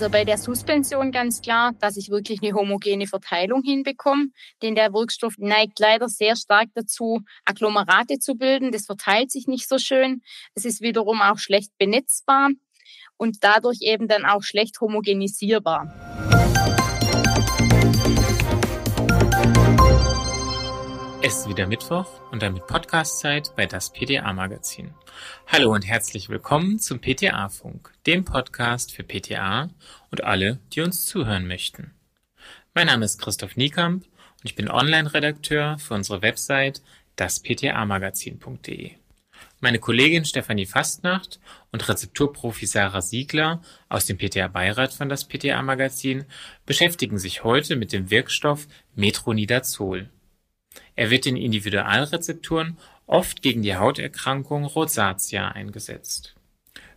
Also bei der Suspension ganz klar, dass ich wirklich eine homogene Verteilung hinbekomme, denn der Wirkstoff neigt leider sehr stark dazu, Agglomerate zu bilden. Das verteilt sich nicht so schön. Es ist wiederum auch schlecht benetzbar und dadurch eben dann auch schlecht homogenisierbar. Es ist wieder Mittwoch und damit Podcastzeit bei das PTA Magazin. Hallo und herzlich willkommen zum PTA Funk, dem Podcast für PTA und alle, die uns zuhören möchten. Mein Name ist Christoph Niekamp und ich bin Online-Redakteur für unsere Website dasptamagazin.de. Meine Kollegin Stefanie Fastnacht und Rezepturprofi Sarah Siegler aus dem PTA-Beirat von das PTA-Magazin beschäftigen sich heute mit dem Wirkstoff Metronidazol. Er wird in Individualrezepturen oft gegen die Hauterkrankung Rosatia eingesetzt.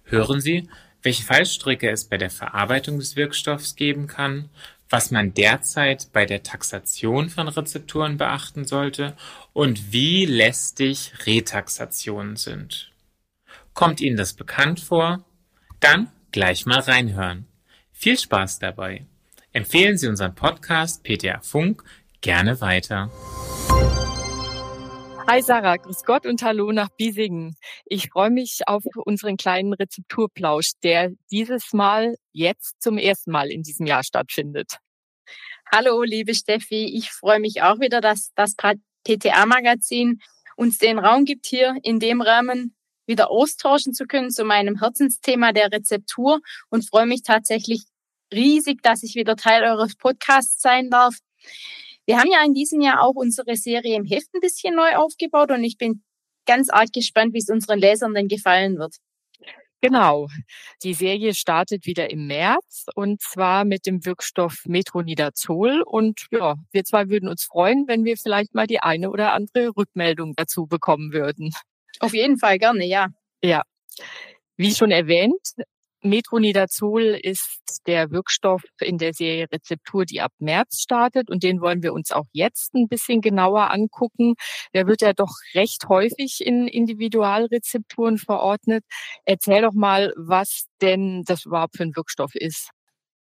Hören Sie, welche Fallstricke es bei der Verarbeitung des Wirkstoffs geben kann, was man derzeit bei der Taxation von Rezepturen beachten sollte und wie lästig Retaxationen sind. Kommt Ihnen das bekannt vor? Dann gleich mal reinhören. Viel Spaß dabei. Empfehlen Sie unseren Podcast PTA Funk gerne weiter. Hi Sarah, grüß Gott und hallo nach Biesingen. Ich freue mich auf unseren kleinen Rezepturplausch, der dieses Mal jetzt zum ersten Mal in diesem Jahr stattfindet. Hallo, liebe Steffi. Ich freue mich auch wieder, dass das PTA-Magazin uns den Raum gibt, hier in dem Rahmen wieder austauschen zu können zu meinem Herzensthema der Rezeptur und freue mich tatsächlich riesig, dass ich wieder Teil eures Podcasts sein darf. Wir haben ja in diesem Jahr auch unsere Serie im Heft ein bisschen neu aufgebaut und ich bin ganz arg gespannt, wie es unseren Lesern denn gefallen wird. Genau. Die Serie startet wieder im März und zwar mit dem Wirkstoff Metronidazol. Und ja, wir zwei würden uns freuen, wenn wir vielleicht mal die eine oder andere Rückmeldung dazu bekommen würden. Auf jeden Fall gerne, ja. Ja. Wie schon erwähnt, Metronidazol ist der Wirkstoff in der Serie Rezeptur, die ab März startet und den wollen wir uns auch jetzt ein bisschen genauer angucken. Der wird ja doch recht häufig in Individualrezepturen verordnet. Erzähl doch mal, was denn das überhaupt für ein Wirkstoff ist.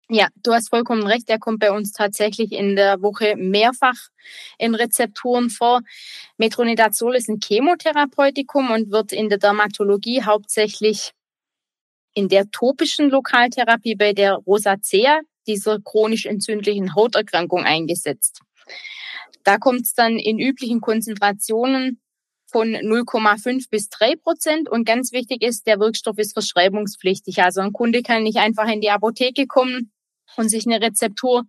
Ja, du hast vollkommen recht. Der kommt bei uns tatsächlich in der Woche mehrfach in Rezepturen vor. Metronidazol ist ein Chemotherapeutikum und wird in der Dermatologie hauptsächlich in der topischen Lokaltherapie bei der Rosacea, dieser chronisch entzündlichen Hauterkrankung, eingesetzt. Da kommt es dann in üblichen Konzentrationen von 0,5 bis 3 Prozent. Und ganz wichtig ist, der Wirkstoff ist verschreibungspflichtig. Also ein Kunde kann nicht einfach in die Apotheke kommen und sich eine Rezeptur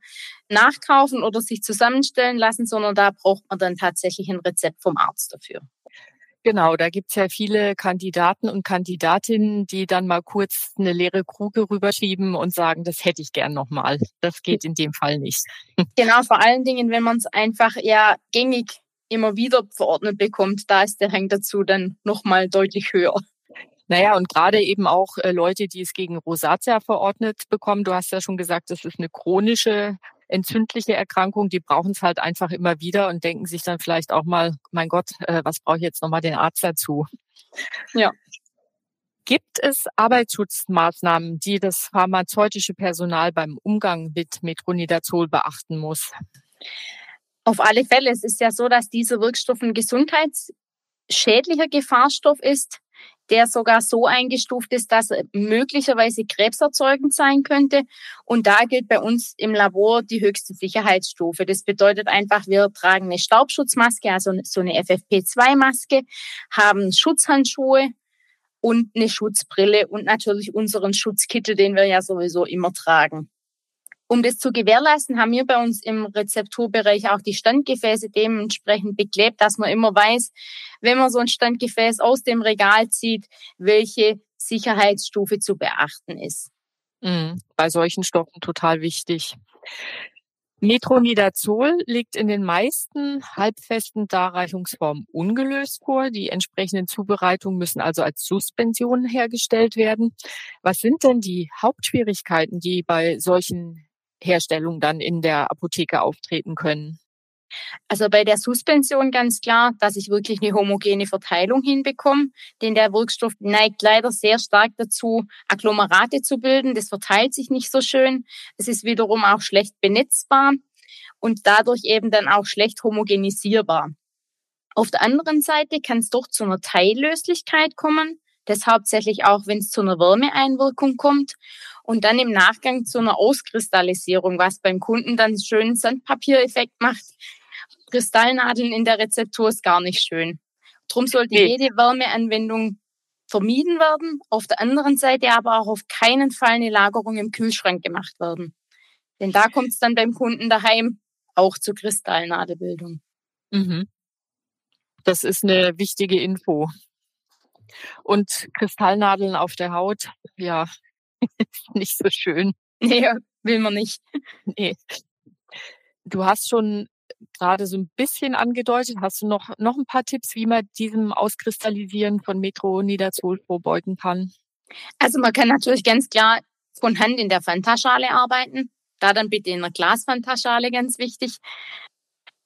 nachkaufen oder sich zusammenstellen lassen, sondern da braucht man dann tatsächlich ein Rezept vom Arzt dafür. Genau, da gibt's ja viele Kandidaten und Kandidatinnen, die dann mal kurz eine leere Kruge rüberschieben und sagen, das hätte ich gern nochmal. Das geht in dem Fall nicht. Genau, vor allen Dingen, wenn man es einfach ja gängig immer wieder verordnet bekommt, da ist der Hang dazu dann nochmal deutlich höher. Naja, und gerade eben auch äh, Leute, die es gegen Rosatia verordnet bekommen. Du hast ja schon gesagt, das ist eine chronische entzündliche Erkrankung, die brauchen es halt einfach immer wieder und denken sich dann vielleicht auch mal, mein Gott, äh, was brauche ich jetzt nochmal den Arzt dazu? Ja. Gibt es Arbeitsschutzmaßnahmen, die das pharmazeutische Personal beim Umgang mit Metronidazol beachten muss? Auf alle Fälle. Es ist ja so, dass dieser Wirkstoff ein gesundheitsschädlicher Gefahrstoff ist der sogar so eingestuft ist, dass er möglicherweise krebserzeugend sein könnte. Und da gilt bei uns im Labor die höchste Sicherheitsstufe. Das bedeutet einfach, wir tragen eine Staubschutzmaske, also so eine FFP2-Maske, haben Schutzhandschuhe und eine Schutzbrille und natürlich unseren Schutzkittel, den wir ja sowieso immer tragen. Um das zu gewährleisten, haben wir bei uns im Rezepturbereich auch die Standgefäße dementsprechend beklebt, dass man immer weiß, wenn man so ein Standgefäß aus dem Regal zieht, welche Sicherheitsstufe zu beachten ist. Mhm, bei solchen Stoffen total wichtig. Metronidazol liegt in den meisten halbfesten Darreichungsformen ungelöst vor. Die entsprechenden Zubereitungen müssen also als Suspension hergestellt werden. Was sind denn die Hauptschwierigkeiten, die bei solchen Herstellung dann in der Apotheke auftreten können. Also bei der Suspension ganz klar, dass ich wirklich eine homogene Verteilung hinbekomme, denn der Wirkstoff neigt leider sehr stark dazu, Agglomerate zu bilden. Das verteilt sich nicht so schön. Es ist wiederum auch schlecht benetzbar und dadurch eben dann auch schlecht homogenisierbar. Auf der anderen Seite kann es doch zu einer Teillöslichkeit kommen. Das hauptsächlich auch, wenn es zu einer Wärmeeinwirkung kommt und dann im Nachgang zu einer Auskristallisierung, was beim Kunden dann einen schönen Sandpapiereffekt macht. Kristallnadeln in der Rezeptur ist gar nicht schön. Drum sollte nee. jede Wärmeanwendung vermieden werden. Auf der anderen Seite aber auch auf keinen Fall eine Lagerung im Kühlschrank gemacht werden. Denn da kommt es dann beim Kunden daheim auch zur Kristallnadelbildung. Mhm. Das ist eine wichtige Info. Und Kristallnadeln auf der Haut, ja, nicht so schön. Nee, will man nicht. Nee. Du hast schon gerade so ein bisschen angedeutet. Hast du noch, noch ein paar Tipps, wie man diesem Auskristallisieren von Metronidazol vorbeugen kann? Also man kann natürlich ganz klar von Hand in der Fantaschale arbeiten. Da dann bitte in einer Glasfantaschale, ganz wichtig.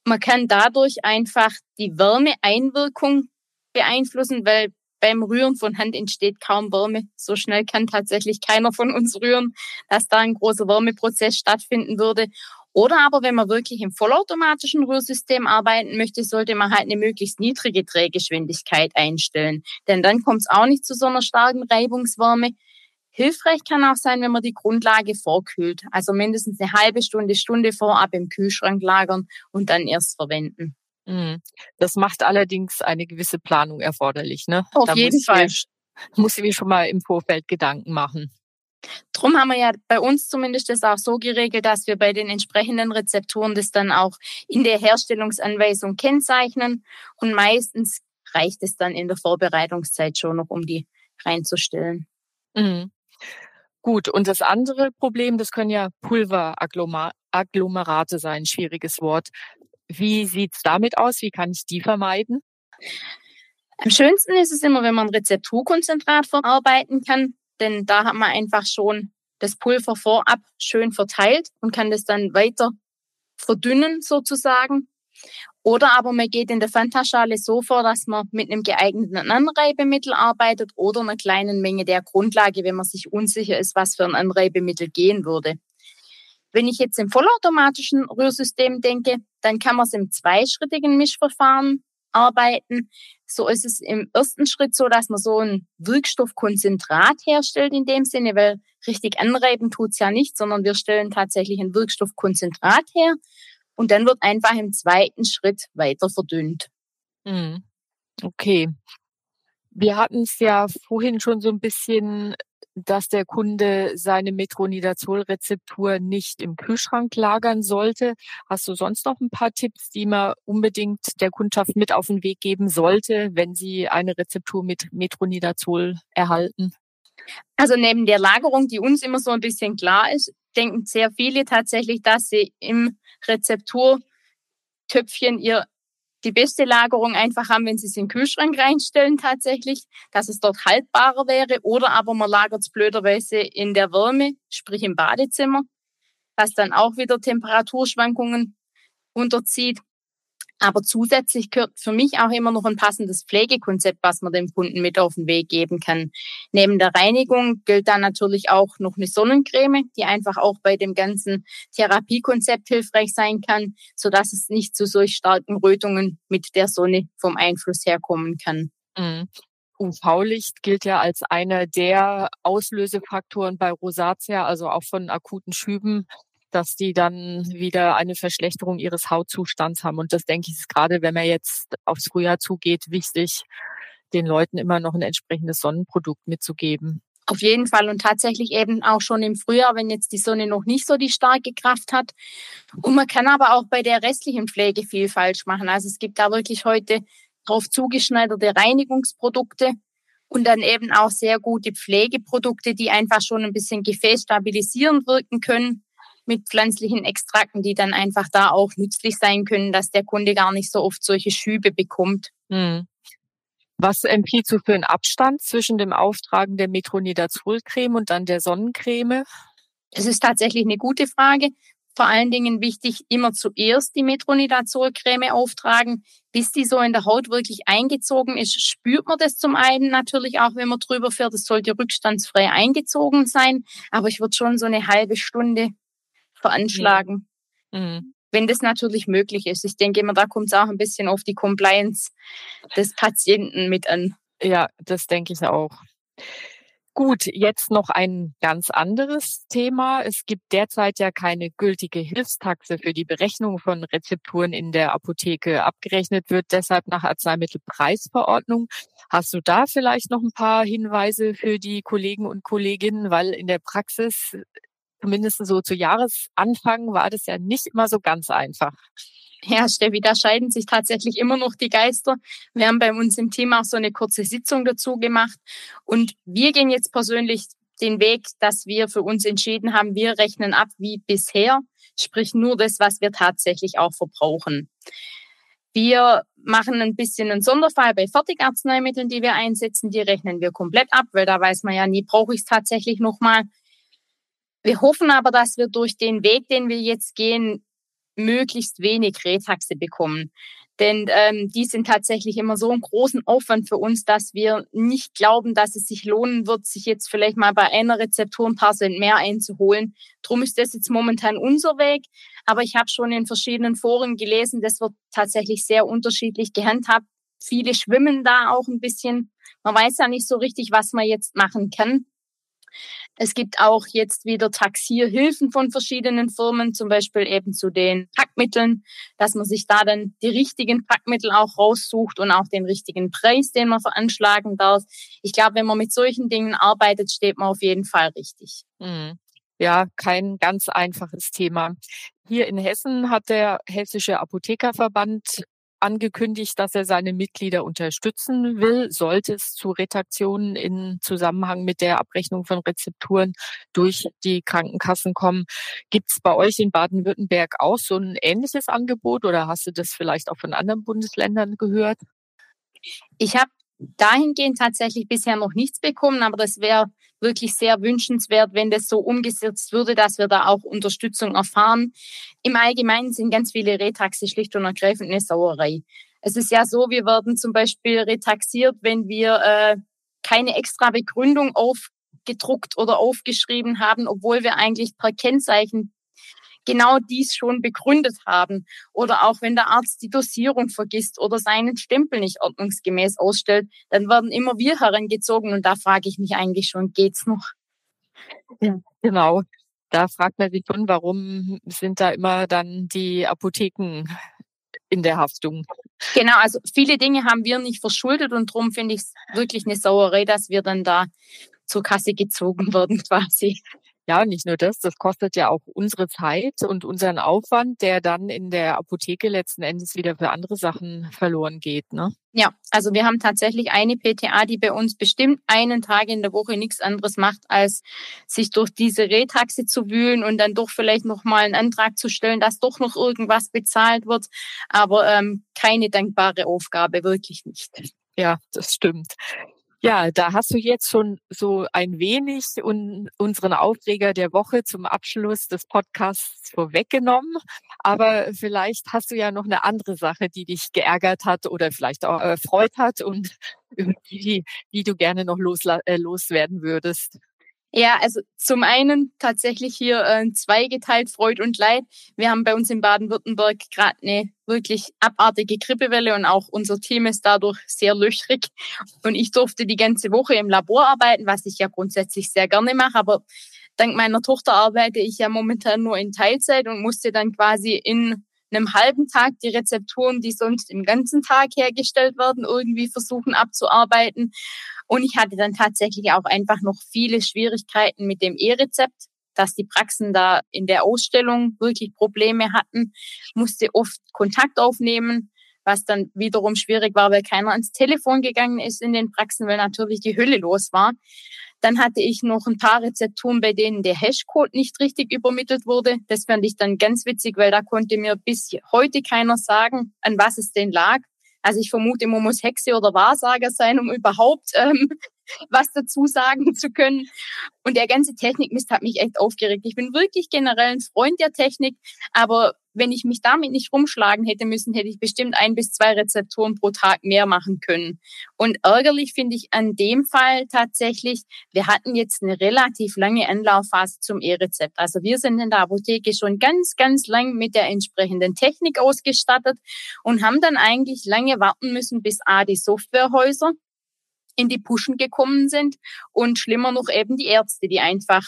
Man kann dadurch einfach die Wärmeeinwirkung beeinflussen, weil beim Rühren von Hand entsteht kaum Wärme. So schnell kann tatsächlich keiner von uns rühren, dass da ein großer Wärmeprozess stattfinden würde. Oder aber wenn man wirklich im vollautomatischen Rührsystem arbeiten möchte, sollte man halt eine möglichst niedrige Drehgeschwindigkeit einstellen. Denn dann kommt es auch nicht zu so einer starken Reibungswärme. Hilfreich kann auch sein, wenn man die Grundlage vorkühlt. Also mindestens eine halbe Stunde, Stunde vorab im Kühlschrank lagern und dann erst verwenden. Mhm. Das macht allerdings eine gewisse Planung erforderlich, ne? Auf da jeden Fall. Ich, muss ich mir schon mal im Vorfeld Gedanken machen. Drum haben wir ja bei uns zumindest das auch so geregelt, dass wir bei den entsprechenden Rezepturen das dann auch in der Herstellungsanweisung kennzeichnen. Und meistens reicht es dann in der Vorbereitungszeit schon noch, um die reinzustellen. Mhm. Gut, und das andere Problem, das können ja Pulveragglomerate sein, schwieriges Wort. Wie sieht's damit aus? Wie kann ich die vermeiden? Am schönsten ist es immer, wenn man Rezepturkonzentrat verarbeiten kann, denn da hat man einfach schon das Pulver vorab schön verteilt und kann das dann weiter verdünnen sozusagen. Oder aber man geht in der Fantaschale so vor, dass man mit einem geeigneten Anreibemittel arbeitet oder einer kleinen Menge der Grundlage, wenn man sich unsicher ist, was für ein Anreibemittel gehen würde. Wenn ich jetzt im vollautomatischen Rührsystem denke, dann kann man es im zweischrittigen Mischverfahren arbeiten. So ist es im ersten Schritt so, dass man so ein Wirkstoffkonzentrat herstellt in dem Sinne, weil richtig anreiben tut's ja nicht, sondern wir stellen tatsächlich ein Wirkstoffkonzentrat her und dann wird einfach im zweiten Schritt weiter verdünnt. Hm. Okay. Wir hatten es ja vorhin schon so ein bisschen dass der Kunde seine Metronidazol-Rezeptur nicht im Kühlschrank lagern sollte. Hast du sonst noch ein paar Tipps, die man unbedingt der Kundschaft mit auf den Weg geben sollte, wenn sie eine Rezeptur mit Metronidazol erhalten? Also neben der Lagerung, die uns immer so ein bisschen klar ist, denken sehr viele tatsächlich, dass sie im Rezepturtöpfchen ihr die beste Lagerung einfach haben, wenn Sie es in den Kühlschrank reinstellen tatsächlich, dass es dort haltbarer wäre. Oder aber man lagert es blöderweise in der Wärme, sprich im Badezimmer, was dann auch wieder Temperaturschwankungen unterzieht. Aber zusätzlich gehört für mich auch immer noch ein passendes Pflegekonzept, was man dem Kunden mit auf den Weg geben kann. Neben der Reinigung gilt dann natürlich auch noch eine Sonnencreme, die einfach auch bei dem ganzen Therapiekonzept hilfreich sein kann, so dass es nicht zu solch starken Rötungen mit der Sonne vom Einfluss herkommen kann. Mhm. UV-Licht gilt ja als einer der Auslösefaktoren bei Rosatia, also auch von akuten Schüben dass die dann wieder eine Verschlechterung ihres Hautzustands haben. Und das denke ich ist gerade, wenn man jetzt aufs Frühjahr zugeht, wichtig, den Leuten immer noch ein entsprechendes Sonnenprodukt mitzugeben. Auf jeden Fall und tatsächlich eben auch schon im Frühjahr, wenn jetzt die Sonne noch nicht so die starke Kraft hat. Und man kann aber auch bei der restlichen Pflege viel falsch machen. Also es gibt da wirklich heute drauf zugeschneiderte Reinigungsprodukte und dann eben auch sehr gute Pflegeprodukte, die einfach schon ein bisschen gefäßstabilisierend wirken können mit pflanzlichen Extrakten, die dann einfach da auch nützlich sein können, dass der Kunde gar nicht so oft solche Schübe bekommt. Hm. Was empfiehlst du für einen Abstand zwischen dem Auftragen der Metronidazolcreme und dann der Sonnencreme? Das ist tatsächlich eine gute Frage. vor allen Dingen wichtig, immer zuerst die Metronidazol-Creme auftragen, bis die so in der Haut wirklich eingezogen ist. Spürt man das zum einen natürlich auch, wenn man drüber fährt. Es sollte rückstandsfrei eingezogen sein, aber ich würde schon so eine halbe Stunde veranschlagen. Mhm. Wenn das natürlich möglich ist. Ich denke immer, da kommt es auch ein bisschen auf die Compliance des Patienten mit an. Ja, das denke ich auch. Gut, jetzt noch ein ganz anderes Thema. Es gibt derzeit ja keine gültige Hilfstaxe für die Berechnung von Rezepturen in der Apotheke. Abgerechnet wird deshalb nach Arzneimittelpreisverordnung. Hast du da vielleicht noch ein paar Hinweise für die Kollegen und Kolleginnen? Weil in der Praxis, zumindest so zu Jahresanfang, war das ja nicht immer so ganz einfach. Ja, Steffi, da scheiden sich tatsächlich immer noch die Geister. Wir haben bei uns im Team auch so eine kurze Sitzung dazu gemacht. Und wir gehen jetzt persönlich den Weg, dass wir für uns entschieden haben, wir rechnen ab wie bisher, sprich nur das, was wir tatsächlich auch verbrauchen. Wir machen ein bisschen einen Sonderfall bei Fertigarzneimitteln, die wir einsetzen. Die rechnen wir komplett ab, weil da weiß man ja nie, brauche ich es tatsächlich nochmal. Wir hoffen aber, dass wir durch den Weg, den wir jetzt gehen, möglichst wenig Retaxe bekommen. Denn ähm, die sind tatsächlich immer so einen großen Aufwand für uns, dass wir nicht glauben, dass es sich lohnen wird, sich jetzt vielleicht mal bei einer Rezeptur ein paar Cent mehr einzuholen. Drum ist das jetzt momentan unser Weg. Aber ich habe schon in verschiedenen Foren gelesen, das wird tatsächlich sehr unterschiedlich gehandhabt. Viele schwimmen da auch ein bisschen. Man weiß ja nicht so richtig, was man jetzt machen kann. Es gibt auch jetzt wieder Taxierhilfen von verschiedenen Firmen, zum Beispiel eben zu den Packmitteln, dass man sich da dann die richtigen Packmittel auch raussucht und auch den richtigen Preis, den man veranschlagen darf. Ich glaube, wenn man mit solchen Dingen arbeitet, steht man auf jeden Fall richtig. Mhm ja kein ganz einfaches Thema. Hier in Hessen hat der Hessische Apothekerverband angekündigt, dass er seine Mitglieder unterstützen will, sollte es zu Retaktionen in Zusammenhang mit der Abrechnung von Rezepturen durch die Krankenkassen kommen. Gibt es bei euch in Baden-Württemberg auch so ein ähnliches Angebot oder hast du das vielleicht auch von anderen Bundesländern gehört? Ich habe dahingehend tatsächlich bisher noch nichts bekommen, aber das wäre wirklich sehr wünschenswert, wenn das so umgesetzt würde, dass wir da auch Unterstützung erfahren. Im Allgemeinen sind ganz viele Retaxe schlicht und ergreifend eine Sauerei. Es ist ja so, wir werden zum Beispiel retaxiert, wenn wir äh, keine extra Begründung aufgedruckt oder aufgeschrieben haben, obwohl wir eigentlich per Kennzeichen genau dies schon begründet haben. Oder auch wenn der Arzt die Dosierung vergisst oder seinen Stempel nicht ordnungsgemäß ausstellt, dann werden immer wir herangezogen und da frage ich mich eigentlich schon, geht's noch? Ja, genau. Da fragt man sich schon, warum sind da immer dann die Apotheken in der Haftung? Genau, also viele Dinge haben wir nicht verschuldet und darum finde ich es wirklich eine Sauerei, dass wir dann da zur Kasse gezogen werden quasi. Ja, nicht nur das, das kostet ja auch unsere Zeit und unseren Aufwand, der dann in der Apotheke letzten Endes wieder für andere Sachen verloren geht. Ne? Ja, also wir haben tatsächlich eine PTA, die bei uns bestimmt einen Tag in der Woche nichts anderes macht, als sich durch diese Retaxe zu wühlen und dann doch vielleicht nochmal einen Antrag zu stellen, dass doch noch irgendwas bezahlt wird. Aber ähm, keine dankbare Aufgabe, wirklich nicht. Ja, das stimmt. Ja, da hast du jetzt schon so ein wenig un unseren Aufreger der Woche zum Abschluss des Podcasts vorweggenommen. Aber vielleicht hast du ja noch eine andere Sache, die dich geärgert hat oder vielleicht auch erfreut hat und die, die du gerne noch äh, loswerden würdest. Ja, also zum einen tatsächlich hier äh, zweigeteilt Freud und Leid. Wir haben bei uns in Baden-Württemberg gerade eine wirklich abartige Grippewelle und auch unser Team ist dadurch sehr löchrig. Und ich durfte die ganze Woche im Labor arbeiten, was ich ja grundsätzlich sehr gerne mache, aber dank meiner Tochter arbeite ich ja momentan nur in Teilzeit und musste dann quasi in einem halben Tag die Rezepturen, die sonst im ganzen Tag hergestellt werden, irgendwie versuchen abzuarbeiten. Und ich hatte dann tatsächlich auch einfach noch viele Schwierigkeiten mit dem E-Rezept, dass die Praxen da in der Ausstellung wirklich Probleme hatten, musste oft Kontakt aufnehmen, was dann wiederum schwierig war, weil keiner ans Telefon gegangen ist in den Praxen, weil natürlich die Hölle los war. Dann hatte ich noch ein paar Rezepturen, bei denen der Hashcode nicht richtig übermittelt wurde. Das fand ich dann ganz witzig, weil da konnte mir bis heute keiner sagen, an was es denn lag. Also ich vermute, man muss Hexe oder Wahrsager sein, um überhaupt ähm, was dazu sagen zu können. Und der ganze Technikmist hat mich echt aufgeregt. Ich bin wirklich generell ein Freund der Technik, aber wenn ich mich damit nicht rumschlagen hätte müssen, hätte ich bestimmt ein bis zwei Rezeptoren pro Tag mehr machen können. Und ärgerlich finde ich an dem Fall tatsächlich, wir hatten jetzt eine relativ lange Anlaufphase zum E-Rezept. Also wir sind in der Apotheke schon ganz, ganz lang mit der entsprechenden Technik ausgestattet und haben dann eigentlich lange warten müssen, bis A, die Softwarehäuser in die Puschen gekommen sind und schlimmer noch eben die Ärzte, die einfach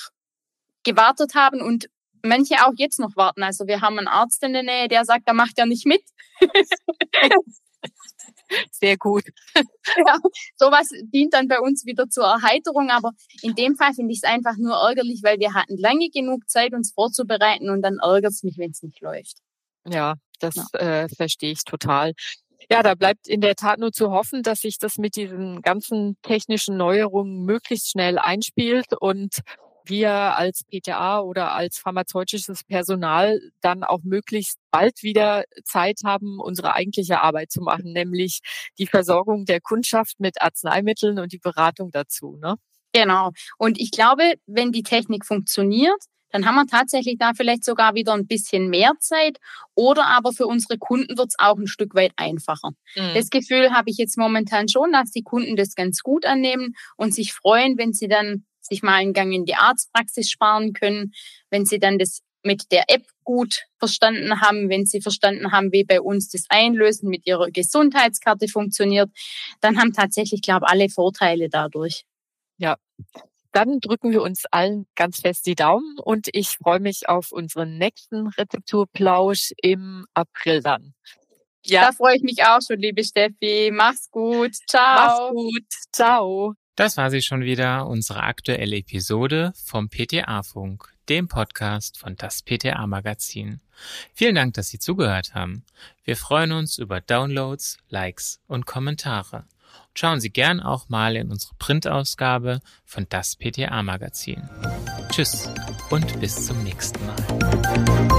gewartet haben und manche auch jetzt noch warten. Also wir haben einen Arzt in der Nähe, der sagt, er macht ja nicht mit. Sehr gut. Ja, sowas dient dann bei uns wieder zur Erheiterung, aber in dem Fall finde ich es einfach nur ärgerlich, weil wir hatten lange genug Zeit, uns vorzubereiten und dann ärgert es mich, wenn es nicht läuft. Ja, das ja. Äh, verstehe ich total. Ja, da bleibt in der Tat nur zu hoffen, dass sich das mit diesen ganzen technischen Neuerungen möglichst schnell einspielt und wir als PTA oder als pharmazeutisches Personal dann auch möglichst bald wieder Zeit haben, unsere eigentliche Arbeit zu machen, nämlich die Versorgung der Kundschaft mit Arzneimitteln und die Beratung dazu. Ne? Genau. Und ich glaube, wenn die Technik funktioniert, dann haben wir tatsächlich da vielleicht sogar wieder ein bisschen mehr Zeit. Oder aber für unsere Kunden wird es auch ein Stück weit einfacher. Mhm. Das Gefühl habe ich jetzt momentan schon, dass die Kunden das ganz gut annehmen und sich freuen, wenn sie dann sich mal einen Gang in die Arztpraxis sparen können, wenn sie dann das mit der App gut verstanden haben, wenn sie verstanden haben, wie bei uns das Einlösen mit ihrer Gesundheitskarte funktioniert, dann haben tatsächlich, glaube ich, alle Vorteile dadurch. Ja, dann drücken wir uns allen ganz fest die Daumen und ich freue mich auf unseren nächsten Rezepturplausch im April dann. Ja. Da freue ich mich auch schon, liebe Steffi. Mach's gut. Ciao. Mach's gut. Ciao. Das war sie schon wieder, unsere aktuelle Episode vom PTA-Funk, dem Podcast von das PTA-Magazin. Vielen Dank, dass Sie zugehört haben. Wir freuen uns über Downloads, Likes und Kommentare. Schauen Sie gern auch mal in unsere Printausgabe von das PTA Magazin. Tschüss und bis zum nächsten Mal.